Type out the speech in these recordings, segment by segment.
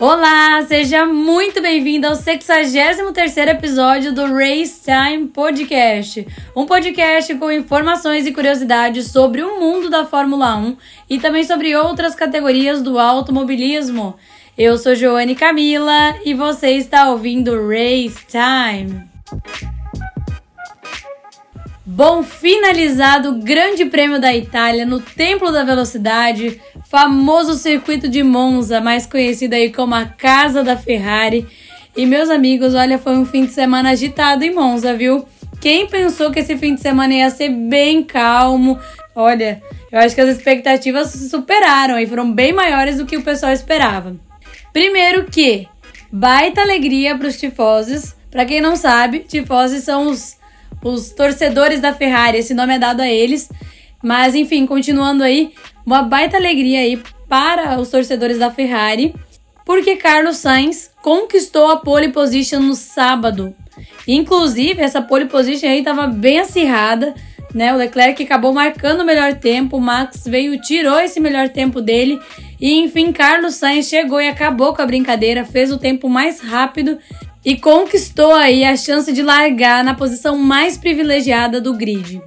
Olá, seja muito bem-vindo ao 63º episódio do Race Time Podcast, um podcast com informações e curiosidades sobre o mundo da Fórmula 1 e também sobre outras categorias do automobilismo. Eu sou Joane Camila e você está ouvindo Race Time. Bom, finalizado o Grande Prêmio da Itália no Templo da Velocidade, famoso circuito de Monza, mais conhecido aí como a Casa da Ferrari. E meus amigos, olha, foi um fim de semana agitado em Monza, viu? Quem pensou que esse fim de semana ia ser bem calmo? Olha, eu acho que as expectativas superaram e foram bem maiores do que o pessoal esperava. Primeiro que baita alegria para os tifosos. Para quem não sabe, tifosos são os os torcedores da Ferrari, esse nome é dado a eles. Mas enfim, continuando aí, uma baita alegria aí para os torcedores da Ferrari, porque Carlos Sainz conquistou a pole position no sábado. Inclusive, essa pole position aí estava bem acirrada, né? O Leclerc acabou marcando o melhor tempo, o Max veio, tirou esse melhor tempo dele, e enfim, Carlos Sainz chegou e acabou com a brincadeira, fez o tempo mais rápido e conquistou aí a chance de largar na posição mais privilegiada do grid.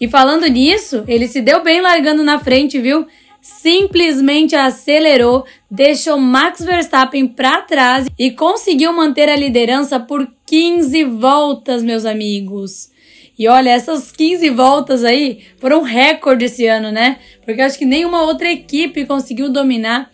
E falando nisso, ele se deu bem largando na frente, viu? Simplesmente acelerou, deixou Max Verstappen para trás e conseguiu manter a liderança por 15 voltas, meus amigos. E olha, essas 15 voltas aí foram recorde esse ano, né? Porque acho que nenhuma outra equipe conseguiu dominar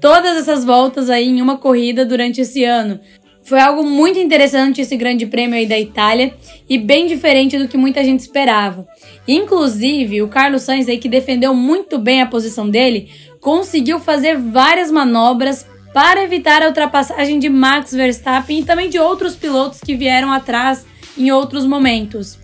todas essas voltas aí em uma corrida durante esse ano. Foi algo muito interessante esse grande prêmio aí da Itália e bem diferente do que muita gente esperava. Inclusive, o Carlos Sainz aí que defendeu muito bem a posição dele, conseguiu fazer várias manobras para evitar a ultrapassagem de Max Verstappen e também de outros pilotos que vieram atrás em outros momentos.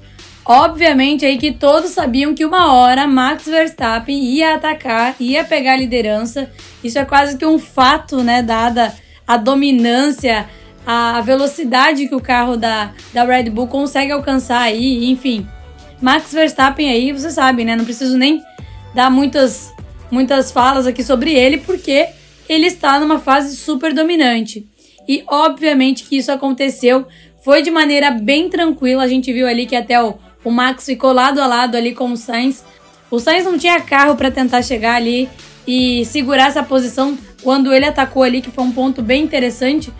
Obviamente aí que todos sabiam que uma hora Max Verstappen ia atacar, ia pegar a liderança. Isso é quase que um fato, né, dada a dominância a velocidade que o carro da, da Red Bull consegue alcançar aí, enfim. Max Verstappen aí, você sabe, né? Não preciso nem dar muitas, muitas falas aqui sobre ele, porque ele está numa fase super dominante. E obviamente que isso aconteceu, foi de maneira bem tranquila. A gente viu ali que até o, o Max ficou lado a lado ali com o Sainz. O Sainz não tinha carro para tentar chegar ali e segurar essa posição quando ele atacou ali, que foi um ponto bem interessante.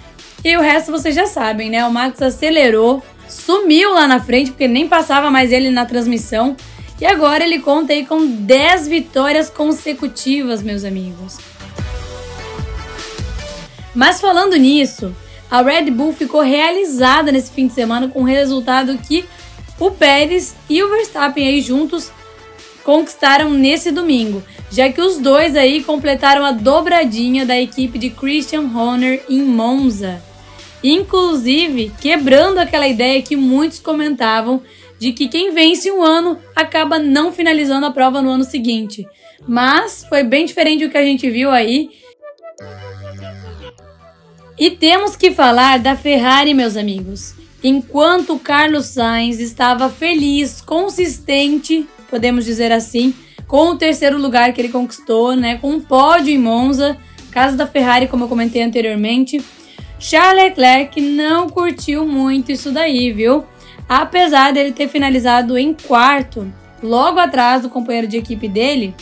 E o resto vocês já sabem, né? O Max acelerou, sumiu lá na frente, porque nem passava mais ele na transmissão. E agora ele conta aí com 10 vitórias consecutivas, meus amigos. Mas falando nisso, a Red Bull ficou realizada nesse fim de semana com o resultado que o Pérez e o Verstappen aí juntos conquistaram nesse domingo, já que os dois aí completaram a dobradinha da equipe de Christian Horner em Monza inclusive quebrando aquela ideia que muitos comentavam de que quem vence um ano acaba não finalizando a prova no ano seguinte. Mas foi bem diferente do que a gente viu aí. E temos que falar da Ferrari, meus amigos. Enquanto Carlos Sainz estava feliz, consistente, podemos dizer assim, com o terceiro lugar que ele conquistou, né, com um pódio em Monza, caso da Ferrari, como eu comentei anteriormente, Charles Leclerc não curtiu muito isso daí, viu? Apesar dele ter finalizado em quarto, logo atrás do companheiro de equipe dele,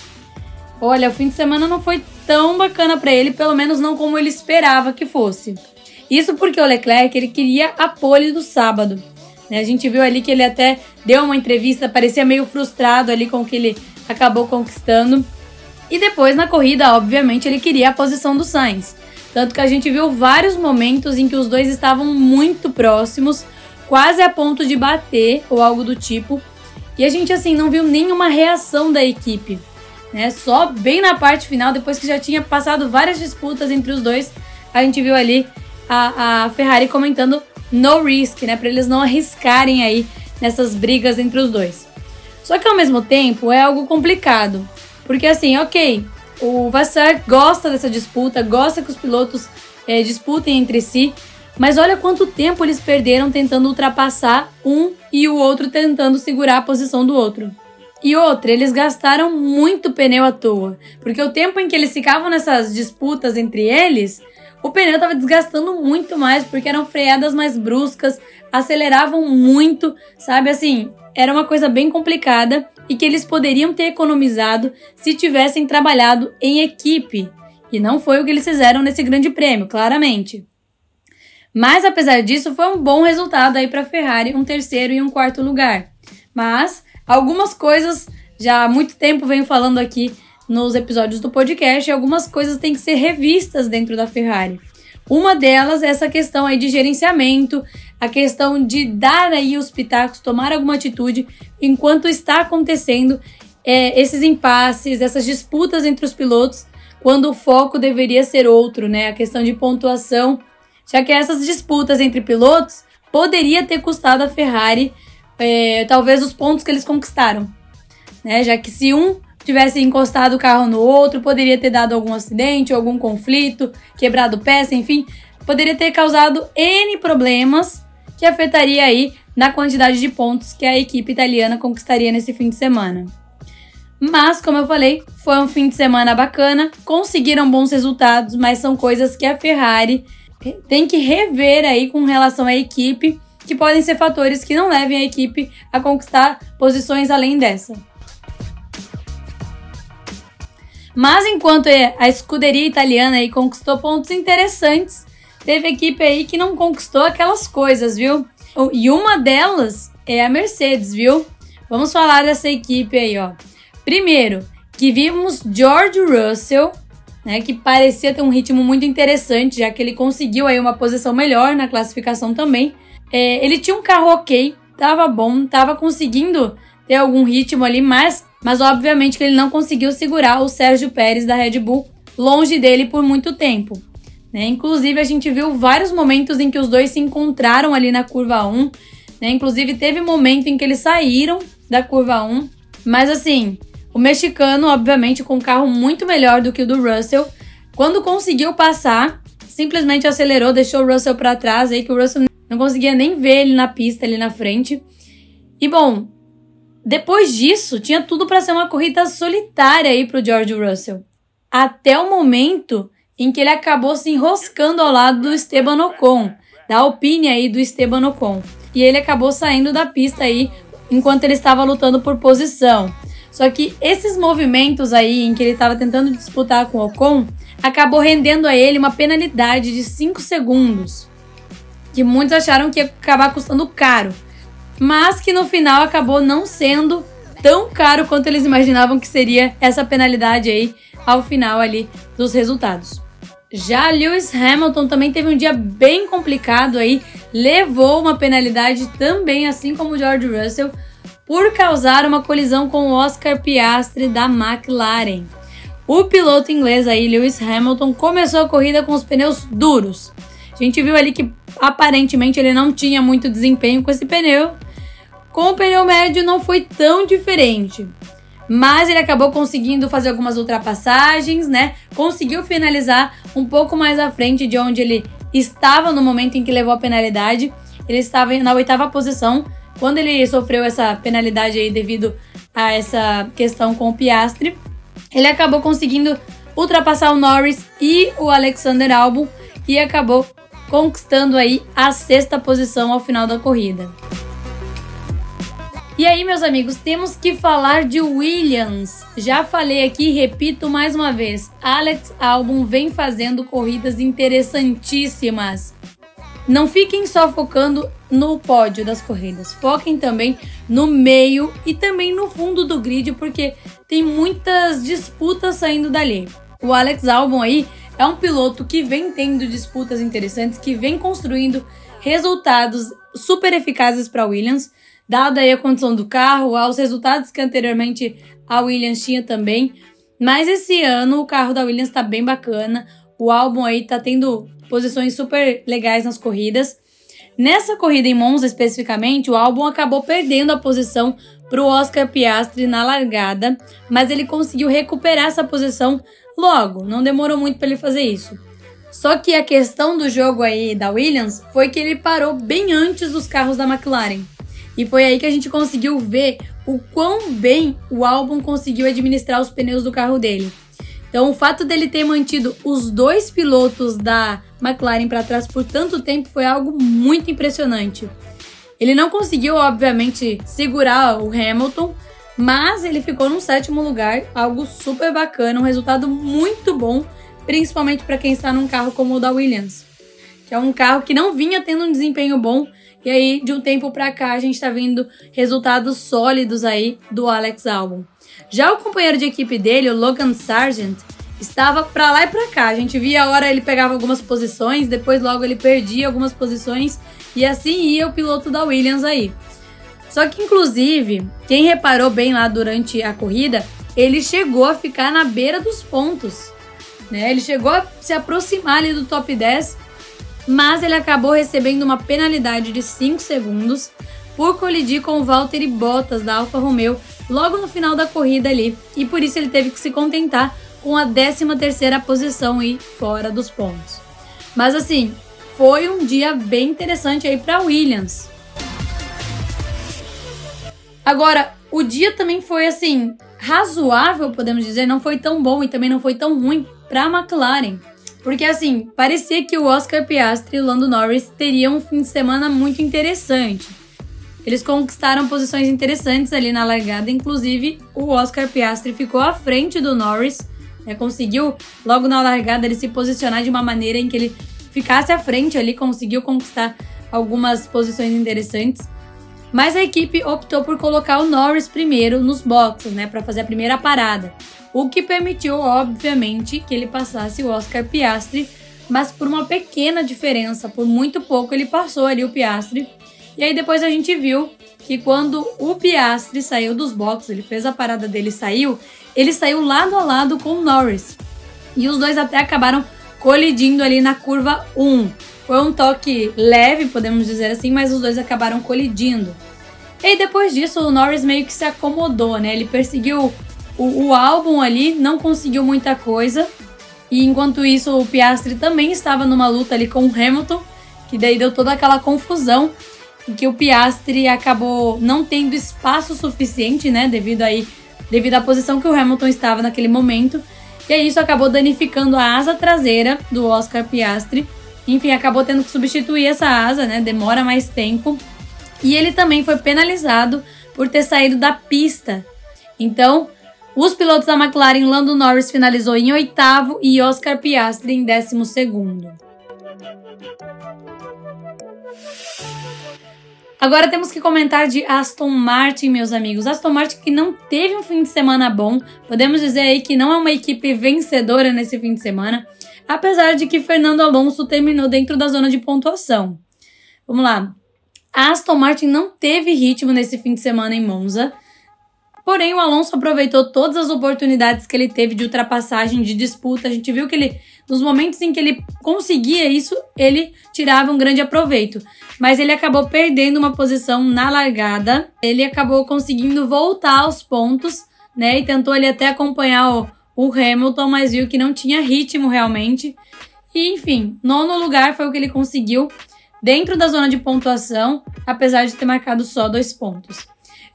olha, o fim de semana não foi tão bacana para ele, pelo menos não como ele esperava que fosse. Isso porque o Leclerc ele queria a pole do sábado. Né? A gente viu ali que ele até deu uma entrevista, parecia meio frustrado ali com o que ele acabou conquistando. E depois na corrida, obviamente, ele queria a posição do Sainz. Tanto que a gente viu vários momentos em que os dois estavam muito próximos, quase a ponto de bater ou algo do tipo. E a gente assim não viu nenhuma reação da equipe, né? Só bem na parte final, depois que já tinha passado várias disputas entre os dois, a gente viu ali a, a Ferrari comentando no risk, né, para eles não arriscarem aí nessas brigas entre os dois. Só que ao mesmo tempo é algo complicado, porque assim, ok, o Vassar gosta dessa disputa, gosta que os pilotos é, disputem entre si, mas olha quanto tempo eles perderam tentando ultrapassar um e o outro tentando segurar a posição do outro. E outra, eles gastaram muito pneu à toa, porque o tempo em que eles ficavam nessas disputas entre eles, o pneu estava desgastando muito mais, porque eram freadas mais bruscas, aceleravam muito, sabe? Assim, era uma coisa bem complicada e que eles poderiam ter economizado se tivessem trabalhado em equipe. E não foi o que eles fizeram nesse grande prêmio, claramente. Mas apesar disso, foi um bom resultado aí para a Ferrari, um terceiro e um quarto lugar. Mas algumas coisas já há muito tempo venho falando aqui nos episódios do podcast, algumas coisas têm que ser revistas dentro da Ferrari. Uma delas é essa questão aí de gerenciamento, a questão de dar aí os pitacos, tomar alguma atitude enquanto está acontecendo é, esses impasses, essas disputas entre os pilotos, quando o foco deveria ser outro, né? A questão de pontuação, já que essas disputas entre pilotos poderia ter custado a Ferrari é, talvez os pontos que eles conquistaram, né? Já que se um tivesse encostado o carro no outro, poderia ter dado algum acidente, algum conflito, quebrado peça, enfim, poderia ter causado N problemas que afetaria aí na quantidade de pontos que a equipe italiana conquistaria nesse fim de semana. Mas, como eu falei, foi um fim de semana bacana, conseguiram bons resultados, mas são coisas que a Ferrari tem que rever aí com relação à equipe, que podem ser fatores que não levem a equipe a conquistar posições além dessa. Mas enquanto a escuderia italiana aí conquistou pontos interessantes, teve equipe aí que não conquistou aquelas coisas, viu? E uma delas é a Mercedes, viu? Vamos falar dessa equipe aí, ó. Primeiro, que vimos George Russell, né, que parecia ter um ritmo muito interessante, já que ele conseguiu aí uma posição melhor na classificação também. É, ele tinha um carro ok, tava bom, tava conseguindo ter algum ritmo ali, mas mas obviamente que ele não conseguiu segurar o Sérgio Pérez da Red Bull longe dele por muito tempo. Né? Inclusive, a gente viu vários momentos em que os dois se encontraram ali na curva 1. Né? Inclusive, teve momento em que eles saíram da curva 1. Mas assim, o mexicano, obviamente, com um carro muito melhor do que o do Russell, quando conseguiu passar, simplesmente acelerou, deixou o Russell para trás, aí que o Russell não conseguia nem ver ele na pista ali na frente. E bom, depois disso, tinha tudo para ser uma corrida solitária aí pro George Russell. Até o momento em que ele acabou se enroscando ao lado do Esteban Ocon, da Alpine aí do Esteban Ocon. E ele acabou saindo da pista aí enquanto ele estava lutando por posição. Só que esses movimentos aí em que ele estava tentando disputar com o Ocon acabou rendendo a ele uma penalidade de 5 segundos, que muitos acharam que ia acabar custando caro mas que no final acabou não sendo tão caro quanto eles imaginavam que seria essa penalidade aí ao final ali dos resultados. Já Lewis Hamilton também teve um dia bem complicado aí, levou uma penalidade também, assim como George Russell, por causar uma colisão com o Oscar Piastri da McLaren. O piloto inglês aí, Lewis Hamilton, começou a corrida com os pneus duros. A gente viu ali que aparentemente ele não tinha muito desempenho com esse pneu, com o pneu médio não foi tão diferente. Mas ele acabou conseguindo fazer algumas ultrapassagens, né? Conseguiu finalizar um pouco mais à frente de onde ele estava no momento em que levou a penalidade. Ele estava na oitava posição quando ele sofreu essa penalidade aí devido a essa questão com o Piastre. Ele acabou conseguindo ultrapassar o Norris e o Alexander Albon e acabou conquistando aí a sexta posição ao final da corrida. E aí, meus amigos, temos que falar de Williams. Já falei aqui, repito mais uma vez: Alex Albon vem fazendo corridas interessantíssimas. Não fiquem só focando no pódio das corridas, foquem também no meio e também no fundo do grid, porque tem muitas disputas saindo dali. O Alex Albon aí é um piloto que vem tendo disputas interessantes, que vem construindo resultados super eficazes para Williams dada a condição do carro, aos resultados que anteriormente a Williams tinha também. Mas esse ano o carro da Williams está bem bacana. O álbum aí tá tendo posições super legais nas corridas. Nessa corrida em Monza especificamente, o álbum acabou perdendo a posição para o Oscar Piastri na largada, mas ele conseguiu recuperar essa posição logo, não demorou muito para ele fazer isso. Só que a questão do jogo aí da Williams foi que ele parou bem antes dos carros da McLaren. E foi aí que a gente conseguiu ver o quão bem o álbum conseguiu administrar os pneus do carro dele. Então, o fato dele ter mantido os dois pilotos da McLaren para trás por tanto tempo foi algo muito impressionante. Ele não conseguiu, obviamente, segurar o Hamilton, mas ele ficou no sétimo lugar, algo super bacana, um resultado muito bom, principalmente para quem está num carro como o da Williams, que é um carro que não vinha tendo um desempenho bom e aí de um tempo para cá a gente está vendo resultados sólidos aí do Alex Albon. Já o companheiro de equipe dele, o Logan Sargent, estava para lá e para cá. A gente via a hora ele pegava algumas posições, depois logo ele perdia algumas posições e assim ia o piloto da Williams aí. Só que inclusive, quem reparou bem lá durante a corrida, ele chegou a ficar na beira dos pontos. Né? Ele chegou a se aproximar ali do top 10, mas ele acabou recebendo uma penalidade de 5 segundos por colidir com o Valtteri Bottas da Alfa Romeo logo no final da corrida ali, e por isso ele teve que se contentar com a 13ª posição e fora dos pontos. Mas assim, foi um dia bem interessante aí para Williams. Agora, o dia também foi assim razoável, podemos dizer, não foi tão bom e também não foi tão ruim para a McLaren. Porque assim, parecia que o Oscar Piastri e o Lando Norris teriam um fim de semana muito interessante. Eles conquistaram posições interessantes ali na largada, inclusive o Oscar Piastri ficou à frente do Norris né? Conseguiu, logo na largada, ele se posicionar de uma maneira em que ele ficasse à frente ali, conseguiu conquistar algumas posições interessantes. Mas a equipe optou por colocar o Norris primeiro nos boxes, né, para fazer a primeira parada, o que permitiu, obviamente, que ele passasse o Oscar Piastri, mas por uma pequena diferença, por muito pouco ele passou ali o Piastri. E aí depois a gente viu que quando o Piastri saiu dos boxes, ele fez a parada dele e saiu, ele saiu lado a lado com o Norris. E os dois até acabaram colidindo ali na curva 1. Foi um toque leve, podemos dizer assim, mas os dois acabaram colidindo. E depois disso, o Norris meio que se acomodou, né? Ele perseguiu o, o álbum ali, não conseguiu muita coisa. E enquanto isso, o Piastri também estava numa luta ali com o Hamilton, que daí deu toda aquela confusão e que o Piastri acabou não tendo espaço suficiente, né, devido aí devido à posição que o Hamilton estava naquele momento. E aí isso acabou danificando a asa traseira do Oscar Piastri. Enfim, acabou tendo que substituir essa asa, né? Demora mais tempo. E ele também foi penalizado por ter saído da pista. Então, os pilotos da McLaren, Lando Norris finalizou em oitavo e Oscar Piastri em décimo segundo. Agora temos que comentar de Aston Martin, meus amigos. Aston Martin que não teve um fim de semana bom. Podemos dizer aí que não é uma equipe vencedora nesse fim de semana, apesar de que Fernando Alonso terminou dentro da zona de pontuação. Vamos lá. A Aston Martin não teve ritmo nesse fim de semana em Monza. Porém, o Alonso aproveitou todas as oportunidades que ele teve de ultrapassagem, de disputa. A gente viu que ele, nos momentos em que ele conseguia isso, ele tirava um grande aproveito. Mas ele acabou perdendo uma posição na largada. Ele acabou conseguindo voltar aos pontos, né? E tentou ali até acompanhar o, o Hamilton, mas viu que não tinha ritmo realmente. E enfim, nono lugar foi o que ele conseguiu dentro da zona de pontuação, apesar de ter marcado só dois pontos.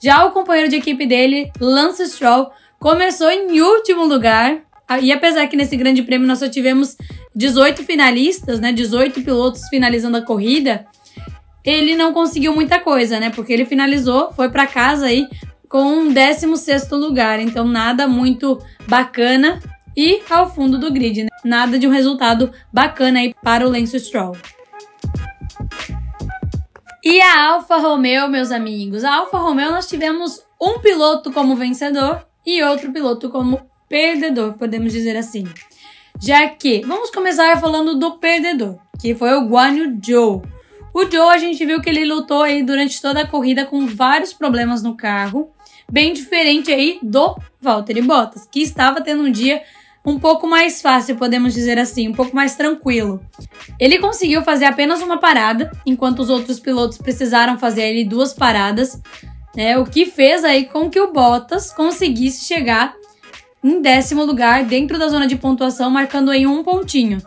Já o companheiro de equipe dele, Lance Stroll, começou em último lugar. E apesar que nesse grande prêmio nós só tivemos 18 finalistas, né, 18 pilotos finalizando a corrida, ele não conseguiu muita coisa, né? Porque ele finalizou, foi para casa aí com um 16º lugar, então nada muito bacana e ao fundo do grid, né? Nada de um resultado bacana aí para o Lance Stroll. E a Alfa Romeo, meus amigos? A Alfa Romeo nós tivemos um piloto como vencedor e outro piloto como perdedor, podemos dizer assim. Já que, vamos começar falando do perdedor, que foi o Guan Yu Zhou. O Joe, a gente viu que ele lutou aí durante toda a corrida com vários problemas no carro, bem diferente aí do Valtteri Bottas, que estava tendo um dia um pouco mais fácil, podemos dizer assim, um pouco mais tranquilo. Ele conseguiu fazer apenas uma parada, enquanto os outros pilotos precisaram fazer ali duas paradas, né? O que fez aí com que o Bottas conseguisse chegar em décimo lugar dentro da zona de pontuação, marcando aí um pontinho.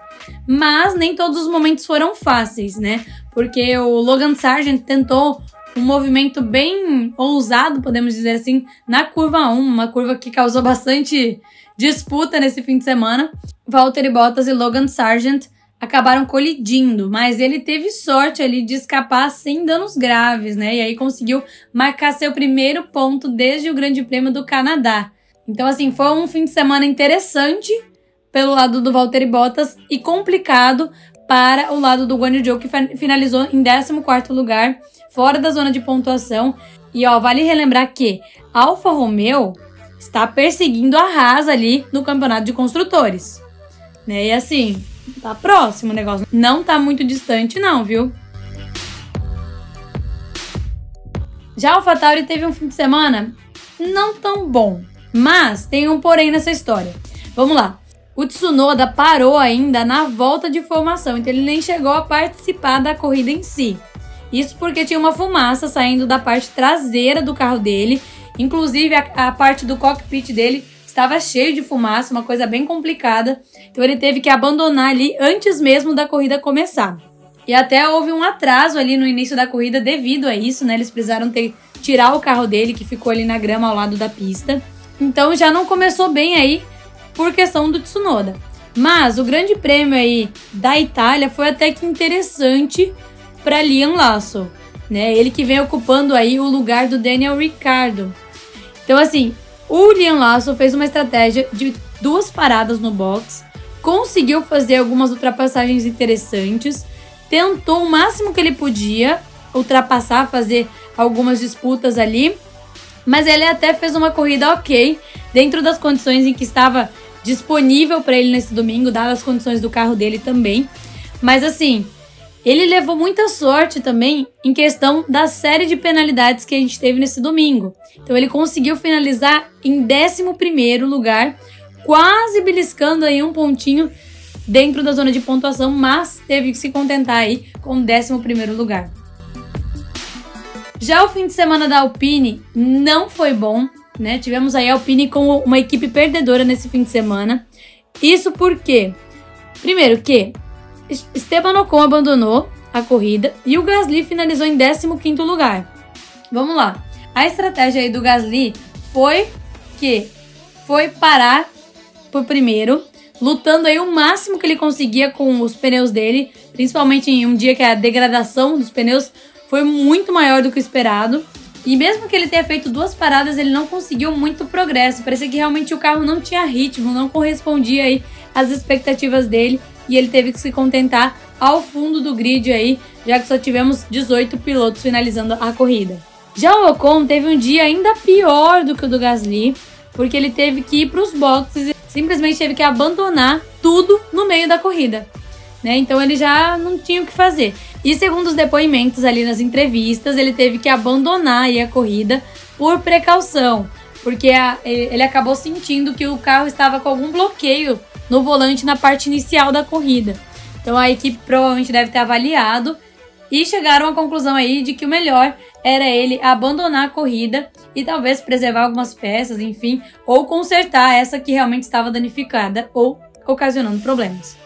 Mas nem todos os momentos foram fáceis, né? Porque o Logan Sargent tentou um movimento bem ousado, podemos dizer assim, na curva 1, uma curva que causou bastante disputa nesse fim de semana. Valtteri Bottas e Logan Sargent acabaram colidindo, mas ele teve sorte ali de escapar sem danos graves, né? E aí conseguiu marcar seu primeiro ponto desde o Grande Prêmio do Canadá. Então, assim, foi um fim de semana interessante pelo lado do Valtteri Bottas e complicado para o lado do Guanyu Zhou, que finalizou em 14º lugar, fora da zona de pontuação. E ó, vale relembrar que Alfa Romeo está perseguindo a Haas ali no campeonato de construtores. Né? E assim, tá próximo o negócio. Não tá muito distante, não, viu? Já o Fatauri teve um fim de semana não tão bom. Mas tem um porém nessa história. Vamos lá. O Tsunoda parou ainda na volta de formação, então ele nem chegou a participar da corrida em si. Isso porque tinha uma fumaça saindo da parte traseira do carro dele, inclusive a, a parte do cockpit dele estava cheio de fumaça, uma coisa bem complicada. Então ele teve que abandonar ali antes mesmo da corrida começar. E até houve um atraso ali no início da corrida devido a isso, né? Eles precisaram ter tirar o carro dele que ficou ali na grama ao lado da pista. Então já não começou bem aí por questão do Tsunoda. Mas o grande prêmio aí da Itália foi até que interessante para Liam Lasso, né? Ele que vem ocupando aí o lugar do Daniel Ricciardo. Então assim, o Liam Lasso fez uma estratégia de duas paradas no box, conseguiu fazer algumas ultrapassagens interessantes, tentou o máximo que ele podia ultrapassar, fazer algumas disputas ali, mas ele até fez uma corrida ok, dentro das condições em que estava disponível para ele nesse domingo, dadas as condições do carro dele também. Mas assim, ele levou muita sorte também em questão da série de penalidades que a gente teve nesse domingo. Então ele conseguiu finalizar em 11 lugar, quase beliscando aí um pontinho dentro da zona de pontuação, mas teve que se contentar aí com o 11 lugar. Já o fim de semana da Alpine não foi bom, né? Tivemos aí a Alpine com uma equipe perdedora nesse fim de semana. Isso porque, primeiro que Esteban Ocon abandonou a corrida e o Gasly finalizou em 15º lugar. Vamos lá. A estratégia aí do Gasly foi que foi parar por primeiro, lutando aí o máximo que ele conseguia com os pneus dele, principalmente em um dia que a degradação dos pneus foi muito maior do que o esperado. E mesmo que ele tenha feito duas paradas, ele não conseguiu muito progresso. Parecia que realmente o carro não tinha ritmo, não correspondia aí às expectativas dele. E ele teve que se contentar ao fundo do grid aí, já que só tivemos 18 pilotos finalizando a corrida. Já o Ocon teve um dia ainda pior do que o do Gasly, porque ele teve que ir para os boxes e simplesmente teve que abandonar tudo no meio da corrida. Né? Então ele já não tinha o que fazer. E segundo os depoimentos ali nas entrevistas, ele teve que abandonar a corrida por precaução, porque a, ele acabou sentindo que o carro estava com algum bloqueio no volante na parte inicial da corrida. Então a equipe provavelmente deve ter avaliado e chegaram à conclusão aí de que o melhor era ele abandonar a corrida e talvez preservar algumas peças, enfim, ou consertar essa que realmente estava danificada ou ocasionando problemas.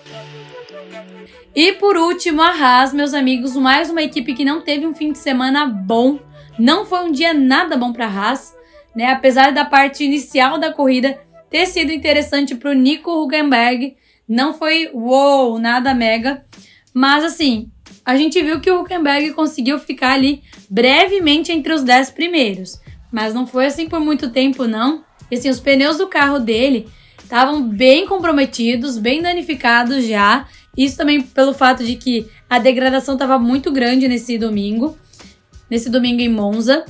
E por último, a Haas, meus amigos, mais uma equipe que não teve um fim de semana bom. Não foi um dia nada bom para a Haas, né? Apesar da parte inicial da corrida ter sido interessante para o Nico Huckenberg, não foi wow, nada mega, mas assim, a gente viu que o Huckenberg conseguiu ficar ali brevemente entre os 10 primeiros, mas não foi assim por muito tempo não. E assim, os pneus do carro dele estavam bem comprometidos, bem danificados já, isso também pelo fato de que a degradação estava muito grande nesse domingo, nesse domingo em Monza.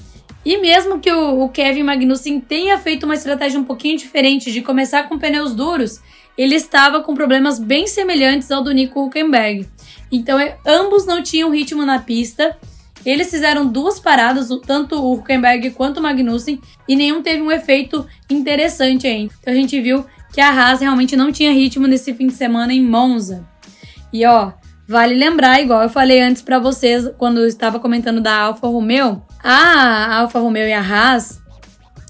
E mesmo que o, o, Kevin Magnussen tenha feito uma estratégia um pouquinho diferente de começar com pneus duros, ele estava com problemas bem semelhantes ao do Nico Huckenberg. Então, é, ambos não tinham ritmo na pista. Eles fizeram duas paradas, tanto o Huckenberg quanto o Magnussen, e nenhum teve um efeito interessante ainda. Então, a gente viu que a Haas realmente não tinha ritmo nesse fim de semana em Monza. E ó, vale lembrar, igual eu falei antes para vocês quando eu estava comentando da Alfa Romeo, a Alfa Romeo e a Haas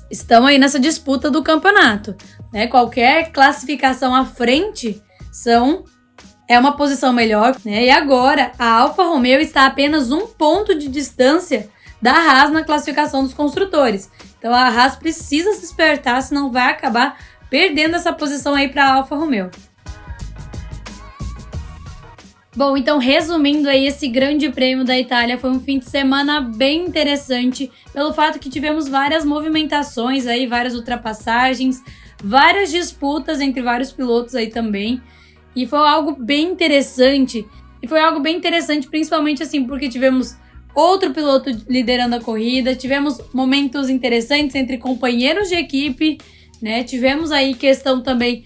estão aí nessa disputa do campeonato, né? Qualquer classificação à frente são é uma posição melhor, né? E agora a Alfa Romeo está a apenas um ponto de distância da Haas na classificação dos construtores. Então a Haas precisa se despertar, senão vai acabar perdendo essa posição aí para a Alfa Romeo. Bom, então resumindo aí, esse grande prêmio da Itália foi um fim de semana bem interessante, pelo fato que tivemos várias movimentações aí, várias ultrapassagens, várias disputas entre vários pilotos aí também. E foi algo bem interessante. E foi algo bem interessante, principalmente assim, porque tivemos outro piloto liderando a corrida, tivemos momentos interessantes entre companheiros de equipe, né? Tivemos aí questão também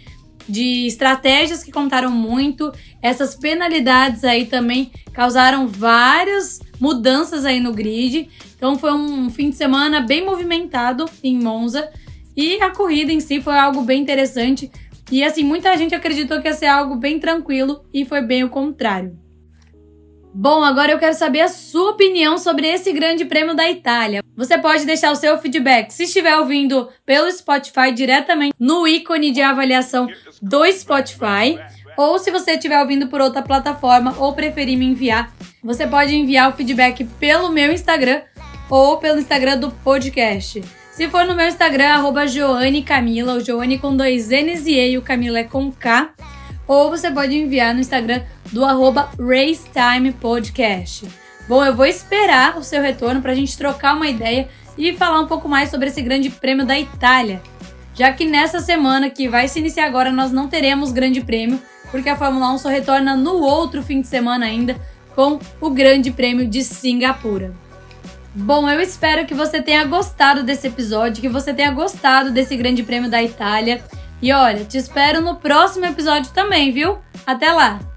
de estratégias que contaram muito. Essas penalidades aí também causaram várias mudanças aí no grid. Então foi um fim de semana bem movimentado em Monza e a corrida em si foi algo bem interessante. E assim, muita gente acreditou que ia ser algo bem tranquilo e foi bem o contrário. Bom, agora eu quero saber a sua opinião sobre esse Grande Prêmio da Itália. Você pode deixar o seu feedback se estiver ouvindo pelo Spotify diretamente no ícone de avaliação do Spotify, ou se você estiver ouvindo por outra plataforma ou preferir me enviar, você pode enviar o feedback pelo meu Instagram ou pelo Instagram do podcast. Se for no meu Instagram, arroba Joane Camila, o Joane com dois N's e E o Camila é com K. Ou você pode enviar no Instagram do arroba Racetime Podcast. Bom, eu vou esperar o seu retorno para a gente trocar uma ideia e falar um pouco mais sobre esse grande prêmio da Itália. Já que nessa semana que vai se iniciar agora nós não teremos grande prêmio, porque a Fórmula 1 só retorna no outro fim de semana ainda com o Grande Prêmio de Singapura. Bom, eu espero que você tenha gostado desse episódio, que você tenha gostado desse Grande Prêmio da Itália. E olha, te espero no próximo episódio também, viu? Até lá!